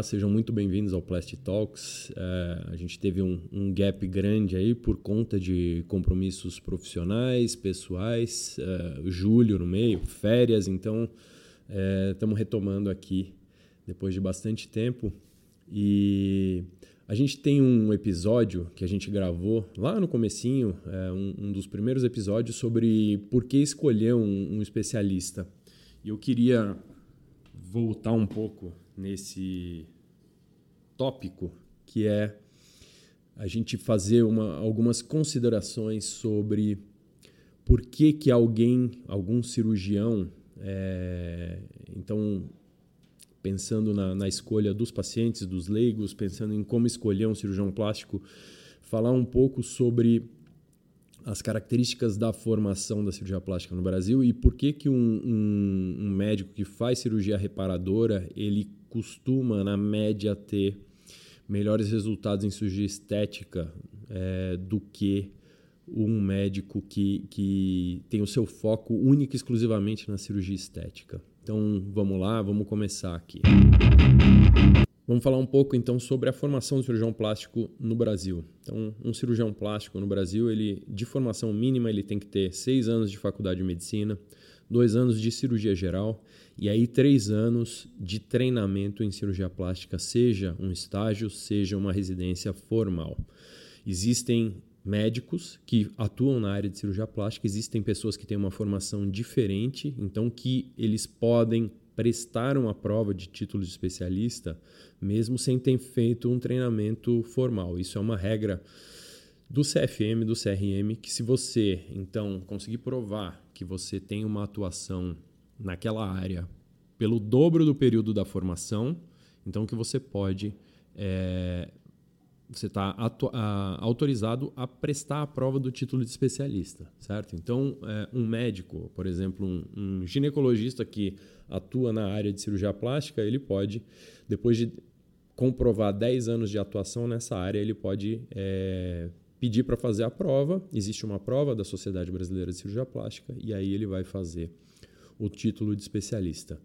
Olá, sejam muito bem-vindos ao Plastic Talks. É, a gente teve um, um, gap grande aí por conta de compromissos profissionais, pessoais, é, julho no meio, férias, então estamos é, retomando aqui depois de bastante tempo. E a gente tem um episódio que a gente gravou lá no comecinho, é, um, um, dos primeiros episódios sobre por que escolher um, um especialista. E eu queria voltar um pouco nesse tópico, que é a gente fazer uma, algumas considerações sobre por que, que alguém, algum cirurgião, é, então pensando na, na, escolha dos pacientes, dos leigos, pensando em como escolher um cirurgião plástico, falar um pouco sobre as características da formação da cirurgia plástica no Brasil e por que, que um, um, um médico que faz cirurgia reparadora ele costuma, na média, ter melhores resultados em cirurgia estética é, do que um médico que, que tem o seu foco único e exclusivamente na cirurgia estética. Então vamos lá, vamos começar aqui. Vamos falar um pouco então sobre a formação do cirurgião plástico no Brasil. Então, um cirurgião plástico no Brasil, ele de formação mínima, ele tem que ter seis anos de faculdade de medicina, dois anos de cirurgia geral e aí três anos de treinamento em cirurgia plástica, seja um estágio, seja uma residência formal. Existem médicos que atuam na área de cirurgia plástica, existem pessoas que têm uma formação diferente, então que eles podem prestar uma prova de título de especialista mesmo sem ter feito um treinamento formal. Isso é uma regra do CFM, do CRM, que se você então conseguir provar que você tem uma atuação naquela área pelo dobro do período da formação, então que você pode é, você está autorizado a prestar a prova do título de especialista, certo? Então, é, um médico, por exemplo, um, um, ginecologista que atua na área de cirurgia plástica, ele pode, depois de comprovar 10 anos de atuação nessa área, ele pode é, pedir para fazer a prova. Existe uma prova da Sociedade Brasileira de Cirurgia Plástica e aí ele vai fazer o título de especialista.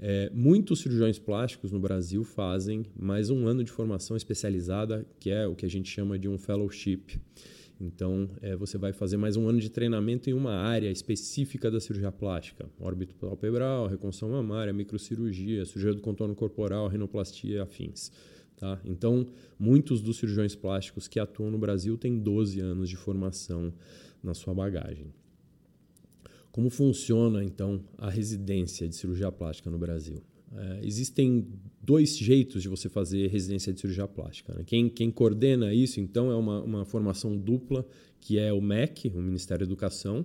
É, muitos cirurgiões plásticos no Brasil fazem mais um ano de formação especializada, que é o que a gente chama de um fellowship. Então, é, você vai fazer mais um ano de treinamento em uma área específica da cirurgia plástica: órbito palpebral, reconstrução mamária, microcirurgia, cirurgia do contorno corporal, rinoplastia e afins. Tá? Então, muitos dos cirurgiões plásticos que atuam no Brasil têm 12 anos de formação na sua bagagem. Como funciona, então, a residência de cirurgia plástica no Brasil? É, existem dois jeitos de você fazer residência de cirurgia plástica. Né? Quem, quem, coordena isso, então, é uma, uma, formação dupla, que é o MEC, o Ministério da Educação,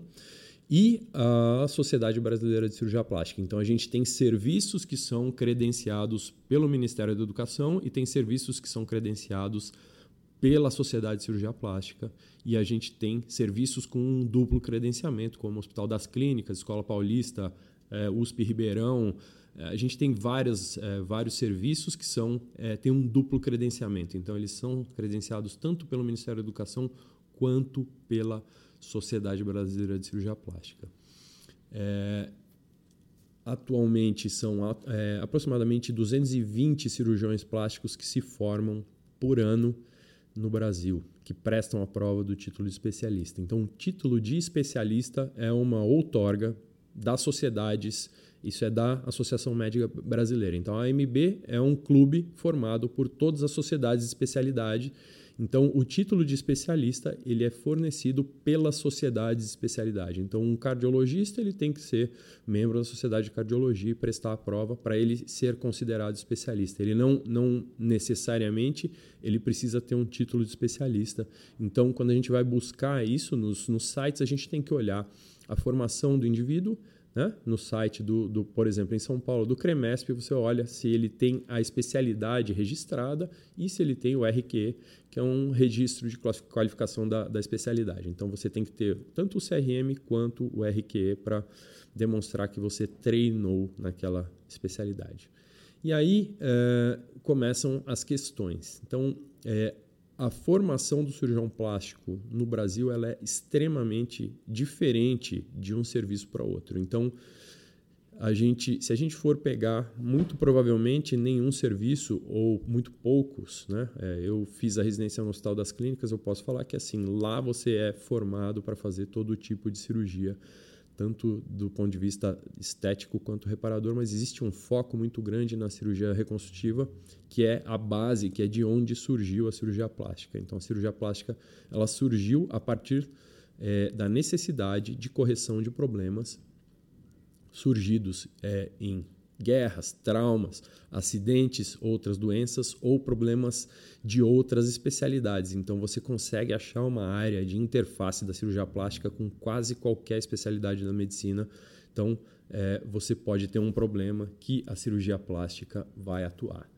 e a Sociedade Brasileira de Cirurgia Plástica. Então, a gente tem serviços que são credenciados pelo Ministério da Educação e tem serviços que são credenciados pela Sociedade de Cirurgia Plástica e a gente tem serviços com um duplo credenciamento, como o Hospital das Clínicas, Escola Paulista, é, USP Ribeirão, é, a gente tem várias, é, vários serviços que são têm um duplo credenciamento. Então, eles são credenciados tanto pelo Ministério da Educação quanto pela Sociedade Brasileira de Cirurgia Plástica. É, atualmente, são é, aproximadamente 220 cirurgiões plásticos que se formam por ano no Brasil, que prestam a prova do título de especialista. Então, o título de especialista é uma outorga das sociedades isso é da Associação Médica Brasileira. Então, a AMB é um clube formado por todas as sociedades de especialidade. Então, o título de especialista ele é fornecido pelas sociedades de especialidade. Então, um cardiologista ele tem que ser membro da sociedade de cardiologia e prestar a prova para ele ser considerado especialista. Ele não, não necessariamente ele precisa ter um título de especialista. Então, quando a gente vai buscar isso nos, nos sites, a gente tem que olhar a formação do indivíduo, né? no site do, do, por exemplo, em São Paulo, do CREMESP, você olha se ele tem a especialidade registrada e se ele tem o RQE, que é um registro de qualificação da, da especialidade. Então você tem que ter tanto o CRM quanto o RQE para demonstrar que você treinou naquela especialidade. E aí é, começam as questões. Então, é, a formação do cirurgião plástico no Brasil ela é extremamente diferente de um serviço para outro. Então, a gente, se a gente for pegar, muito provavelmente nenhum serviço ou muito poucos, né? É, eu fiz a residência no Hospital das Clínicas, eu posso falar que assim lá você é formado para fazer todo tipo de cirurgia, tanto do ponto de vista estético quanto reparador, mas existe um foco muito grande na cirurgia reconstrutiva, que é a base, que é de onde surgiu a cirurgia plástica. Então a cirurgia plástica ela surgiu a partir é, da necessidade de correção de problemas surgidos é, em guerras, traumas, acidentes, outras doenças ou problemas de outras especialidades. Então você consegue achar uma área de interface da cirurgia plástica com quase qualquer especialidade da medicina. Então é, você pode ter um problema que a cirurgia plástica vai atuar.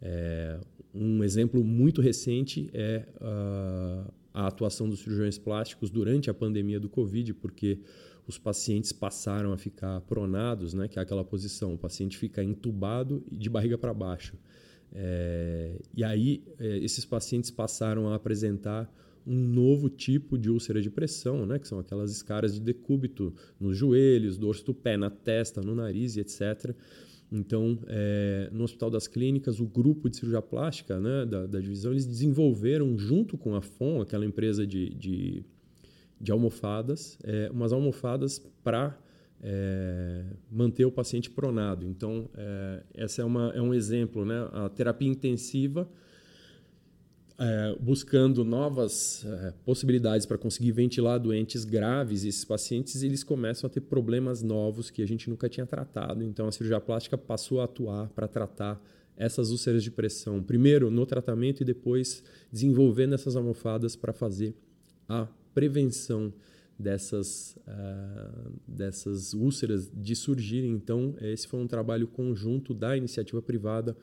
É, um exemplo muito recente é uh, a atuação dos cirurgiões plásticos durante a pandemia do Covid, porque os pacientes passaram a ficar pronados, né, que é aquela posição, o paciente fica entubado e de barriga para baixo. É, e aí, é, esses pacientes passaram a apresentar um novo tipo de úlcera de pressão, né, que são aquelas escaras de decúbito nos joelhos, dorso do pé, na testa, no nariz e etc. Então, é, no Hospital das Clínicas, o grupo de cirurgia plástica né, da, da divisão, eles desenvolveram, junto com a FON, aquela empresa de, de de almofadas, é, umas almofadas para é, manter o paciente pronado. Então, é, essa é, uma, é um exemplo, né? A terapia intensiva é, buscando novas é, possibilidades para conseguir ventilar doentes graves, esses pacientes eles começam a ter problemas novos que a gente nunca tinha tratado. Então, a cirurgia plástica passou a atuar para tratar essas úlceras de pressão, primeiro no tratamento e depois desenvolvendo essas almofadas para fazer a prevenção dessas, uh, dessas úlceras de surgirem. Então, esse foi um trabalho conjunto da iniciativa privada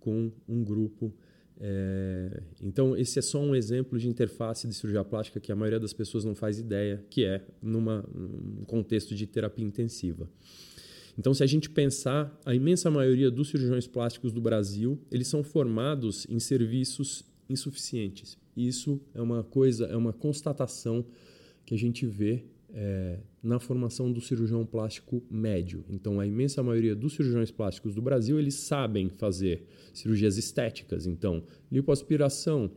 com um grupo. É, então, esse é só um exemplo de interface de cirurgia plástica que a maioria das pessoas não faz ideia, que é numa, num contexto de terapia intensiva. Então, se a gente pensar, a imensa maioria dos cirurgiões plásticos do Brasil, eles são formados em serviços insuficientes. Isso é uma coisa, é uma constatação que a gente vê é, na formação do cirurgião plástico médio. Então, a imensa maioria dos cirurgiões plásticos do Brasil eles sabem fazer cirurgias estéticas. Então, lipoaspiração,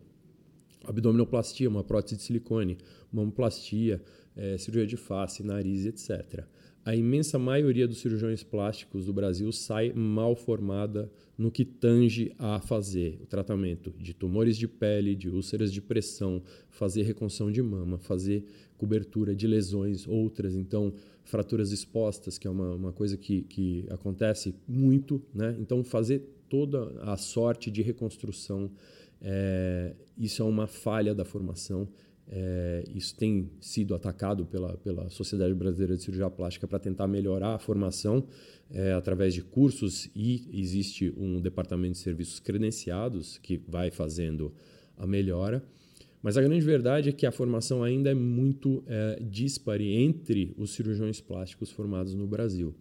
abdominoplastia, uma prótese de silicone, mamoplastia, é, cirurgia de face, nariz, etc a imensa maioria dos cirurgiões plásticos do Brasil sai mal formada no que tange a fazer o tratamento de tumores de pele, de úlceras de pressão, fazer reconstrução de mama, fazer cobertura de lesões outras, então fraturas expostas, que é uma, uma coisa que, que acontece muito, né? Então fazer toda a sorte de reconstrução, é, isso é uma falha da formação é, isso tem sido atacado pela, pela Sociedade Brasileira de Cirurgia Plástica para tentar melhorar a formação é, através de cursos e existe um departamento de serviços credenciados que vai fazendo a melhora. Mas a grande verdade é que a formação ainda é muito é, dispare entre os cirurgiões plásticos formados no Brasil.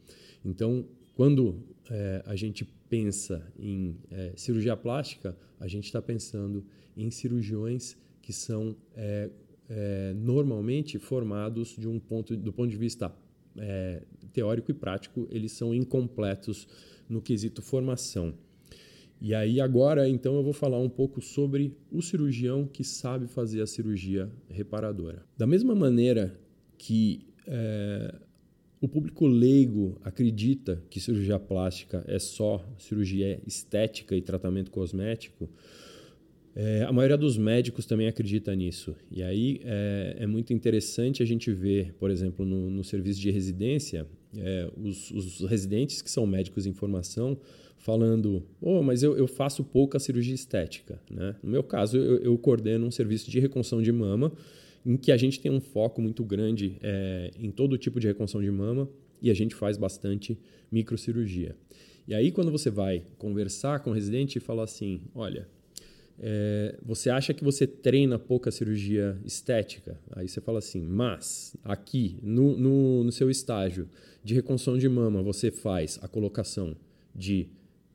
Então, quando é, a gente pensa em é, cirurgia plástica, a gente está pensando em cirurgiões que são é, é, normalmente formados de um ponto, do ponto de vista é, teórico e prático, eles são incompletos no quesito formação. E aí agora, então, eu vou falar um pouco sobre o cirurgião que sabe fazer a cirurgia reparadora. Da mesma maneira que é, o público leigo acredita que cirurgia plástica é só cirurgia estética e tratamento cosmético, é, a maioria dos médicos também acredita nisso. E aí é, é muito interessante a gente ver, por exemplo, no, no serviço de residência, é, os, os, residentes que são médicos em formação falando: oh, mas eu, eu faço pouca cirurgia estética. Né? No meu caso, eu, eu coordeno um serviço de reconstrução de mama, em que a gente tem um foco muito grande é, em todo tipo de reconstrução de mama e a gente faz bastante microcirurgia. E aí, quando você vai conversar com o residente e falar assim: olha é, você acha que você treina pouca cirurgia estética? Aí você fala assim, mas aqui no, no, no seu estágio de reconstrução de mama você faz a colocação de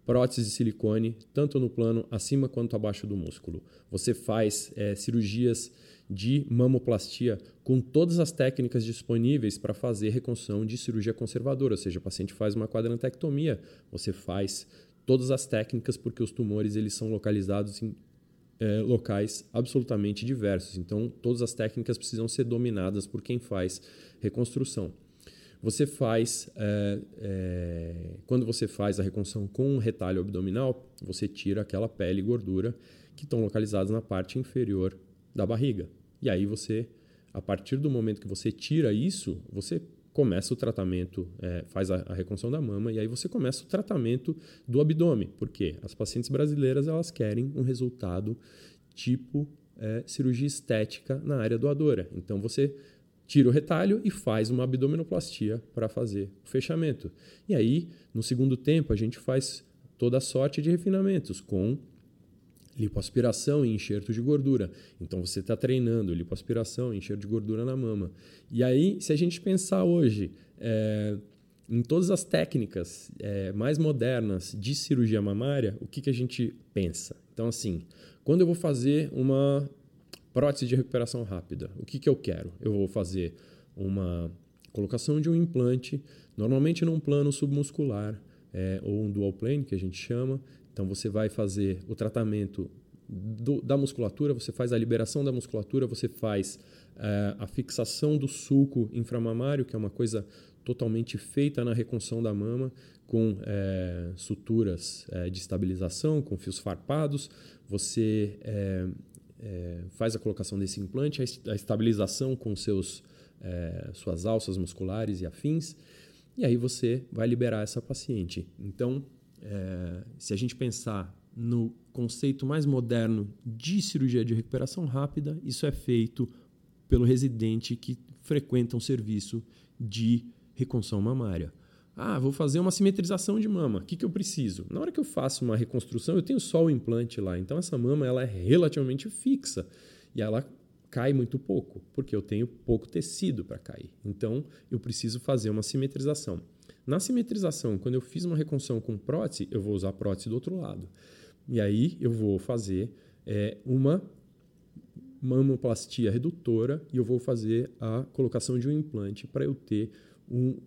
prótese de silicone, tanto no plano acima quanto abaixo do músculo. Você faz é, cirurgias de mamoplastia com todas as técnicas disponíveis para fazer reconstrução de cirurgia conservadora, ou seja, o paciente faz uma quadrantectomia, você faz todas as técnicas porque os tumores eles são localizados em é, locais absolutamente diversos. Então, todas as técnicas precisam ser dominadas por quem faz reconstrução. Você faz, é, é, quando você faz a reconstrução com um retalho abdominal, você tira aquela pele e gordura que estão localizadas na parte inferior da barriga. E aí você, a partir do momento que você tira isso, você começa o tratamento, é, faz a, a, reconstrução da mama e aí você começa o tratamento do abdômen. porque As pacientes brasileiras elas querem um resultado tipo é, cirurgia estética na área doadora. Então você tira o retalho e faz uma abdominoplastia para fazer o fechamento. E aí, no segundo tempo, a gente faz toda a sorte de refinamentos com lipoaspiração e enxerto de gordura. Então você está treinando lipoaspiração enxerto de gordura na mama. E aí, se a gente pensar hoje é, em todas as técnicas é, mais modernas de cirurgia mamária, o que, que a gente pensa? Então, assim, quando eu vou fazer uma prótese de recuperação rápida, o que, que eu quero? Eu vou fazer uma colocação de um implante, normalmente num plano submuscular, é, ou um dual plane, que a gente chama, então você vai fazer o tratamento do, da musculatura, você faz a liberação da musculatura, você faz uh, a fixação do sulco inframamário, que é uma coisa totalmente feita na reconstrução da mama, com uh, suturas uh, de estabilização, com fios farpados. Você faz a colocação desse implante, a estabilização com seus, suas alças musculares e afins, e aí você vai liberar essa paciente. Então, é, se a gente pensar no conceito mais moderno de cirurgia de recuperação rápida, isso é feito pelo residente que frequenta um serviço de reconstrução mamária. Ah, vou fazer uma simetrização de mama. O que, que eu preciso? Na hora que eu faço uma reconstrução, eu tenho só o implante lá. Então, essa mama ela é relativamente fixa e ela cai muito pouco, porque eu tenho pouco tecido para cair. Então, eu preciso fazer uma simetrização. Na simetrização, quando eu fiz uma reconstrução com prótese, eu vou usar prótese do outro lado. E aí eu vou fazer é, uma mamoplastia redutora e eu vou fazer a colocação de um implante para eu ter um,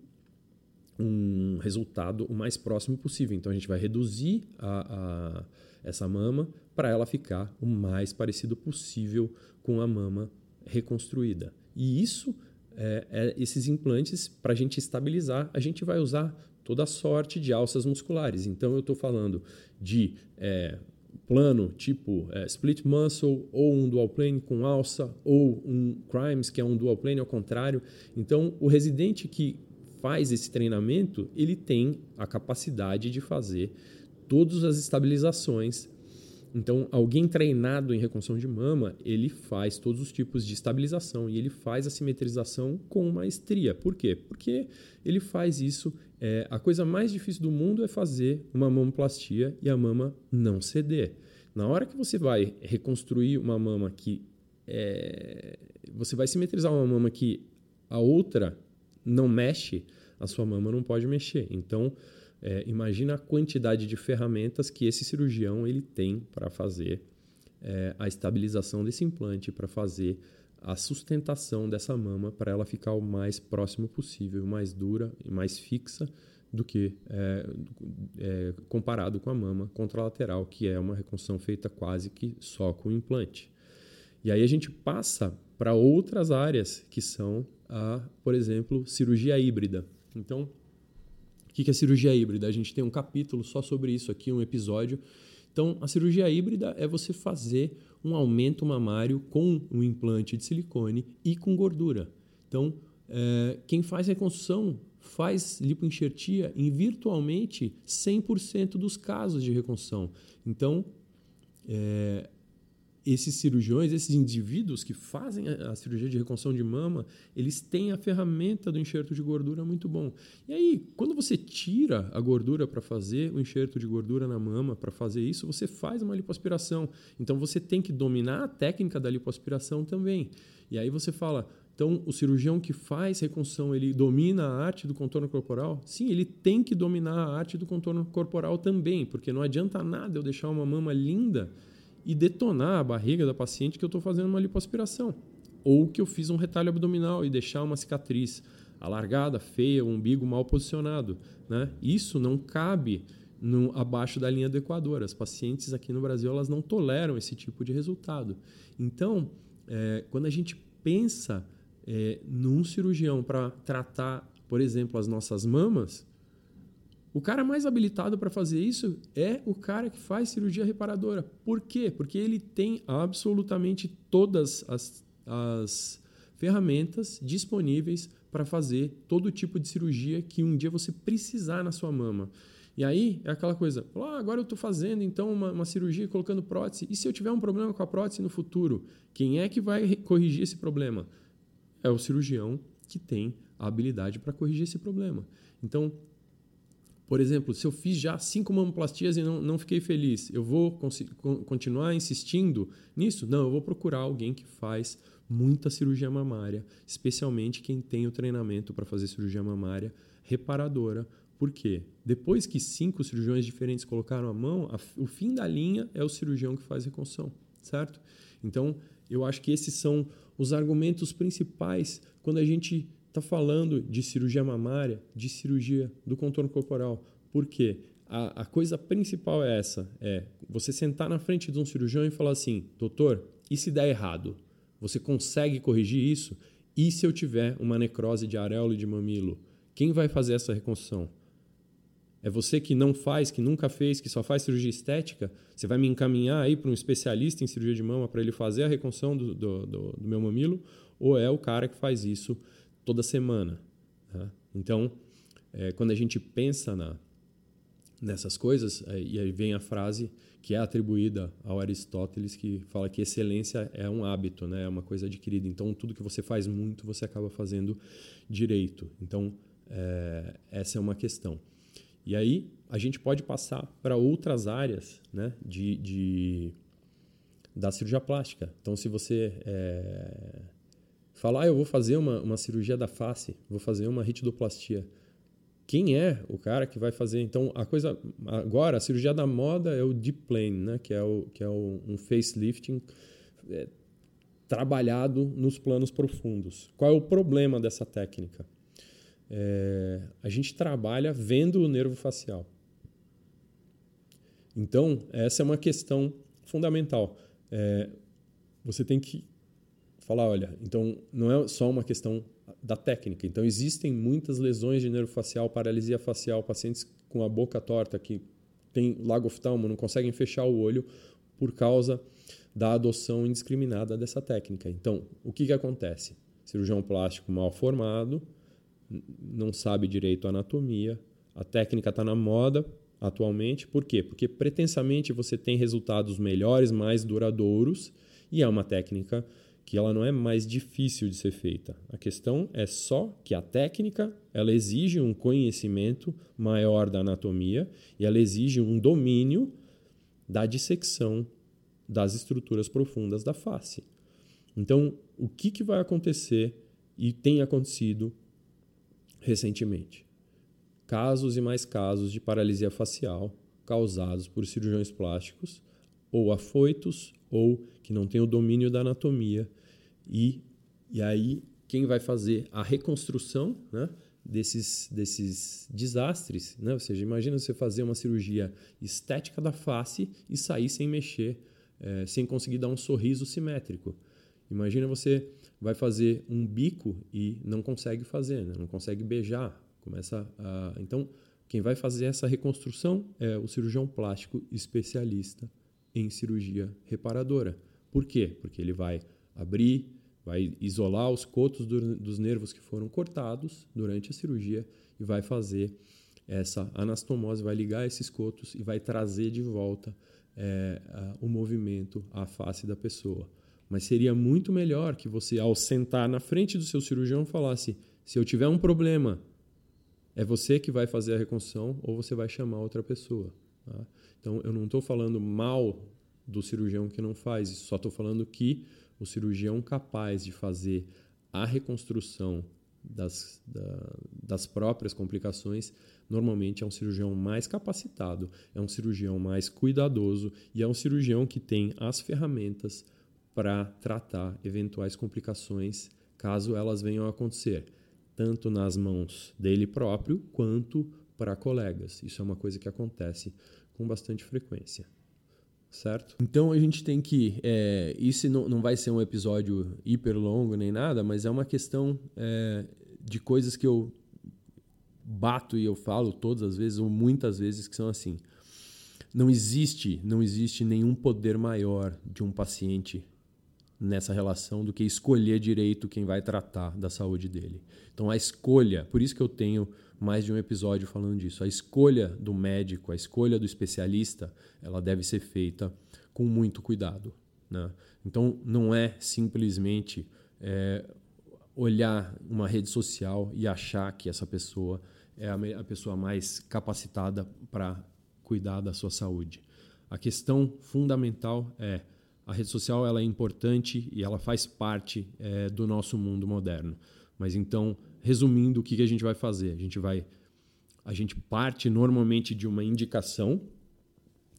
um resultado o mais próximo possível. Então a gente vai reduzir a, a, essa mama para ela ficar o mais parecido possível com a mama reconstruída. E isso é, é, esses implantes, para a gente estabilizar, a gente vai usar toda sorte de alças musculares. Então, eu estou falando de é, plano tipo é, split muscle, ou um dual plane com alça, ou um crimes, que é um dual plane ao contrário. Então, o residente que faz esse treinamento, ele tem a capacidade de fazer todas as estabilizações então, alguém treinado em reconstrução de mama, ele faz todos os tipos de estabilização e ele faz a simetrização com maestria. Por quê? Porque ele faz isso. É, a coisa mais difícil do mundo é fazer uma mamoplastia e a mama não ceder. Na hora que você vai reconstruir uma mama que é, você vai simetrizar uma mama que a outra não mexe, a sua mama não pode mexer. Então, é, imagina a quantidade de ferramentas que esse cirurgião ele tem para fazer é, a estabilização desse implante, para fazer a sustentação dessa mama para ela ficar o mais próximo possível, mais dura e mais fixa do que é, é, comparado com a mama contralateral, que é uma reconstrução feita quase que só com implante. E aí a gente passa para outras áreas que são a, por exemplo, cirurgia híbrida. Então, o que é cirurgia híbrida? A gente tem um capítulo só sobre isso aqui, um episódio. Então, a cirurgia híbrida é você fazer um aumento mamário com um implante de silicone e com gordura. Então, é, quem faz reconstrução faz lipoenxertia em virtualmente 100% dos casos de reconstrução. Então, é, esses cirurgiões, esses indivíduos que fazem a, cirurgia de reconstrução de mama, eles têm a ferramenta do enxerto de gordura muito bom. E aí, quando você tira a gordura para fazer o enxerto de gordura na mama, para fazer isso, você faz uma lipoaspiração. Então você tem que dominar a técnica da lipoaspiração também. E aí você fala, então, o cirurgião que faz reconstrução, ele domina a arte do contorno corporal? Sim, ele tem que dominar a arte do contorno corporal também, porque não adianta nada eu deixar uma mama linda e detonar a barriga da paciente que eu estou fazendo uma lipoaspiração. ou que eu fiz um retalho abdominal e deixar uma cicatriz alargada, feia, o umbigo mal posicionado. Né? Isso não cabe no, abaixo da linha do Equador. As pacientes aqui no Brasil elas não toleram esse tipo de resultado. Então, é, quando a gente pensa é, num cirurgião para tratar, por exemplo, as nossas mamas, o cara mais habilitado para fazer isso é o cara que faz cirurgia reparadora. Por quê? Porque ele tem absolutamente todas as, as ferramentas disponíveis para fazer todo tipo de cirurgia que um dia você precisar na sua mama. E aí é aquela coisa, ah, agora eu estou fazendo então uma, uma, cirurgia colocando prótese. E se eu tiver um problema com a prótese no futuro, quem é que vai corrigir esse problema? É o cirurgião que tem a habilidade para corrigir esse problema. Então, por exemplo, se eu fiz já cinco mamoplastias e não, não fiquei feliz, eu vou continuar insistindo nisso? Não, eu vou procurar alguém que faz muita cirurgia mamária, especialmente quem tem o treinamento para fazer cirurgia mamária reparadora. Por quê? Depois que cinco cirurgiões diferentes colocaram a mão, a, o fim da linha é o cirurgião que faz reconstrução, certo? Então, eu acho que esses são os argumentos principais quando a gente está falando de cirurgia mamária, de cirurgia do contorno corporal. Por quê? A, a coisa principal é essa: é você sentar na frente de um cirurgião e falar assim, doutor, e se der errado? Você consegue corrigir isso? E se eu tiver uma necrose de areola e de mamilo? Quem vai fazer essa reconstrução? É você que não faz, que nunca fez, que só faz cirurgia estética? Você vai me encaminhar aí para um especialista em cirurgia de mama para ele fazer a reconstrução do, do, do, do meu mamilo? Ou é o cara que faz isso toda semana. Tá? Então, é, quando a gente pensa na, nessas coisas, e aí vem a frase que é atribuída ao Aristóteles, que fala que excelência é um hábito, né? é uma coisa adquirida. Então, tudo que você faz muito, você acaba fazendo direito. Então, é, essa é uma questão. E aí, a gente pode passar para outras áreas né? de, de, da cirurgia plástica. Então, se você é, falar, ah, eu vou fazer uma, uma cirurgia da face, vou fazer uma ritidoplastia. Quem é o cara que vai fazer? Então, a coisa agora, a cirurgia da moda é o deep plane, né? que é, o, que é o, um facelifting é, trabalhado nos planos profundos. Qual é o problema dessa técnica? É, a gente trabalha vendo o nervo facial. Então, essa é uma questão fundamental. É, você tem que falar, olha, então não é só uma questão da técnica. Então existem muitas lesões de nervo facial, paralisia facial, pacientes com a boca torta que têm lagoftalmo, não conseguem fechar o olho por causa da adoção indiscriminada dessa técnica. Então, o que, que acontece? Cirurgião plástico mal formado, não sabe direito a anatomia, a técnica está na moda atualmente. Por quê? Porque pretensamente você tem resultados melhores, mais duradouros, e é uma técnica que ela não é mais difícil de ser feita. A questão é só que a técnica ela exige um conhecimento maior da anatomia e ela exige um domínio da dissecção das estruturas profundas da face. Então, o que, que vai acontecer e tem acontecido recentemente? Casos e mais casos de paralisia facial causados por cirurgiões plásticos ou afoitos ou que não tem o domínio da anatomia. E, e aí, quem vai fazer a reconstrução né, desses, desses desastres? Né? Ou seja, imagina você fazer uma cirurgia estética da face e sair sem mexer, é, sem conseguir dar um sorriso simétrico. Imagina você vai fazer um bico e não consegue fazer, né? não consegue beijar. Começa a... Então, quem vai fazer essa reconstrução é o cirurgião plástico especialista em cirurgia reparadora. Por quê? Porque ele vai abrir, vai isolar os cotos do, dos nervos que foram cortados durante a cirurgia e vai fazer essa anastomose, vai ligar esses cotos e vai trazer de volta é, a, o movimento à face da pessoa. Mas seria muito melhor que você, ao sentar na frente do seu cirurgião, falasse: se eu tiver um problema, é você que vai fazer a reconstrução ou você vai chamar outra pessoa. Tá? Então, eu não estou falando mal do cirurgião que não faz isso, só estou falando que o cirurgião capaz de fazer a reconstrução das, da, das próprias complicações normalmente é um cirurgião mais capacitado, é um cirurgião mais cuidadoso e é um cirurgião que tem as ferramentas para tratar eventuais complicações caso elas venham a acontecer, tanto nas mãos dele próprio quanto para colegas. Isso é uma coisa que acontece com bastante frequência. Certo? Então a gente tem que. É, isso não, não vai ser um episódio hiper longo nem nada, mas é uma questão é, de coisas que eu bato e eu falo todas as vezes, ou muitas vezes, que são assim. Não existe, não existe nenhum poder maior de um paciente nessa relação do que escolher direito quem vai tratar da saúde dele. Então a escolha, por isso que eu tenho mais de um episódio falando disso, a escolha do médico, a escolha do especialista, ela deve ser feita com muito cuidado. Né? Então não é simplesmente é, olhar uma rede social e achar que essa pessoa é a, pessoa mais capacitada para cuidar da sua saúde. A questão fundamental é a rede social ela é importante e ela faz parte é, do nosso mundo moderno. Mas então, resumindo, o que, a gente vai fazer? A gente vai, a gente parte normalmente de uma indicação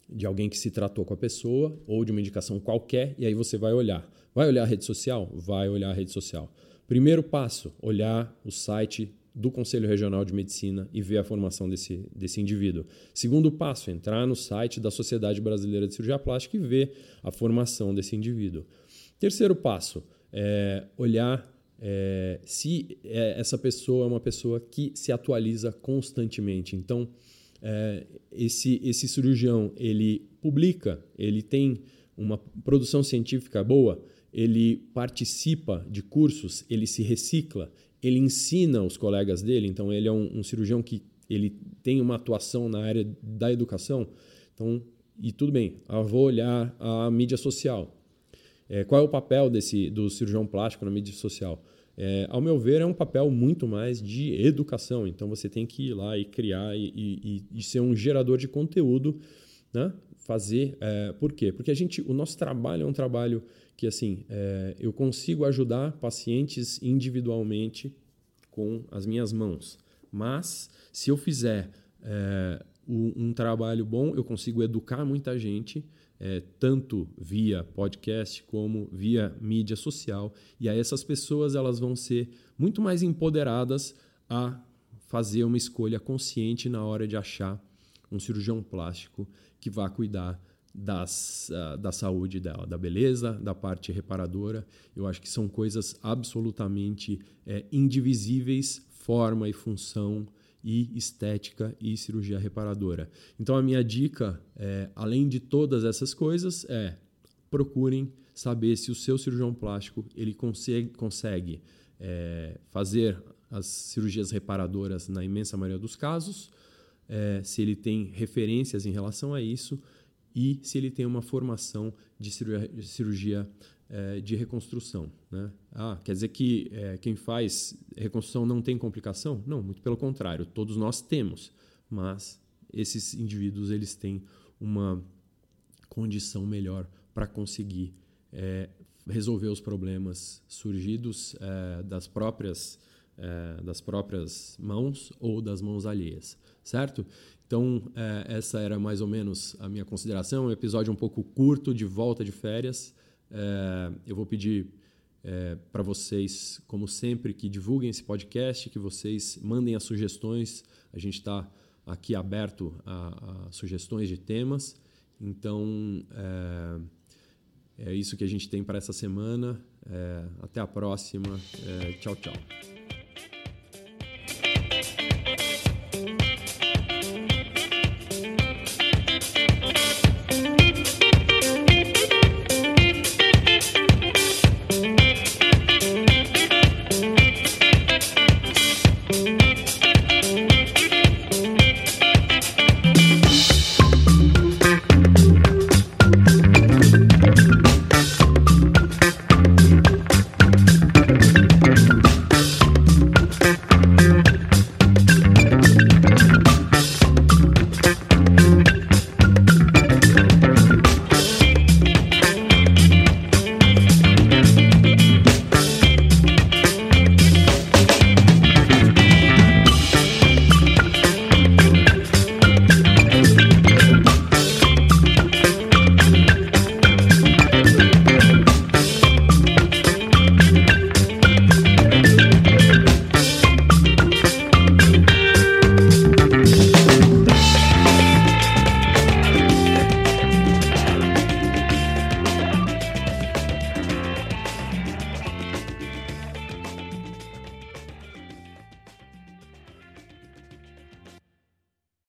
de alguém que se tratou com a pessoa ou de uma indicação qualquer e aí você vai olhar. Vai olhar a rede social? Vai olhar a rede social. Primeiro passo, olhar o site do Conselho Regional de Medicina e ver a formação desse, desse indivíduo. Segundo passo, entrar no site da Sociedade Brasileira de Cirurgia Plástica e ver a formação desse indivíduo. Terceiro passo, é olhar é, se é, essa pessoa é uma pessoa que se atualiza constantemente. Então, é, esse, esse cirurgião, ele publica, ele tem uma produção científica boa, ele participa de cursos, ele se recicla, ele ensina os colegas dele, então ele é um, um cirurgião que ele tem uma atuação na área da educação, então e tudo bem, eu vou olhar a mídia social. É, qual é o papel desse do cirurgião plástico na mídia social? É, ao meu ver, é um papel muito mais de educação. Então você tem que ir lá e criar e, e, e ser um gerador de conteúdo, né? Fazer. É, por quê? Porque a gente, o nosso trabalho é um trabalho que assim é, eu consigo ajudar pacientes individualmente com as minhas mãos. Mas se eu fizer é, um, um, trabalho bom, eu consigo educar muita gente, é, tanto via podcast como via mídia social. E aí essas pessoas elas vão ser muito mais empoderadas a fazer uma escolha consciente na hora de achar um cirurgião plástico que vá cuidar das, uh, da saúde dela, da beleza, da parte reparadora. Eu acho que são coisas absolutamente é, indivisíveis forma e função e estética e cirurgia reparadora. Então a minha dica, é, além de todas essas coisas, é procurem saber se o seu cirurgião plástico ele consegue, consegue é, fazer as cirurgias reparadoras na imensa maioria dos casos, é, se ele tem referências em relação a isso e se ele tem uma formação de cirurgia, de, cirurgia, é, de reconstrução. Né? Ah, quer dizer que é, quem faz reconstrução não tem complicação? Não, muito pelo contrário, todos nós temos, mas esses indivíduos eles têm uma condição melhor para conseguir é, resolver os problemas surgidos é, das próprias é, das próprias mãos ou das mãos alheias, certo? Então, é, essa era mais ou menos a minha consideração. Um episódio um pouco curto de volta de férias. É, eu vou pedir é, para vocês, como sempre, que divulguem esse podcast, que vocês mandem as sugestões. A gente está aqui aberto a, a, sugestões de temas. Então, é, é, isso que a gente tem para essa semana. É, até a próxima. Tchau, tchau.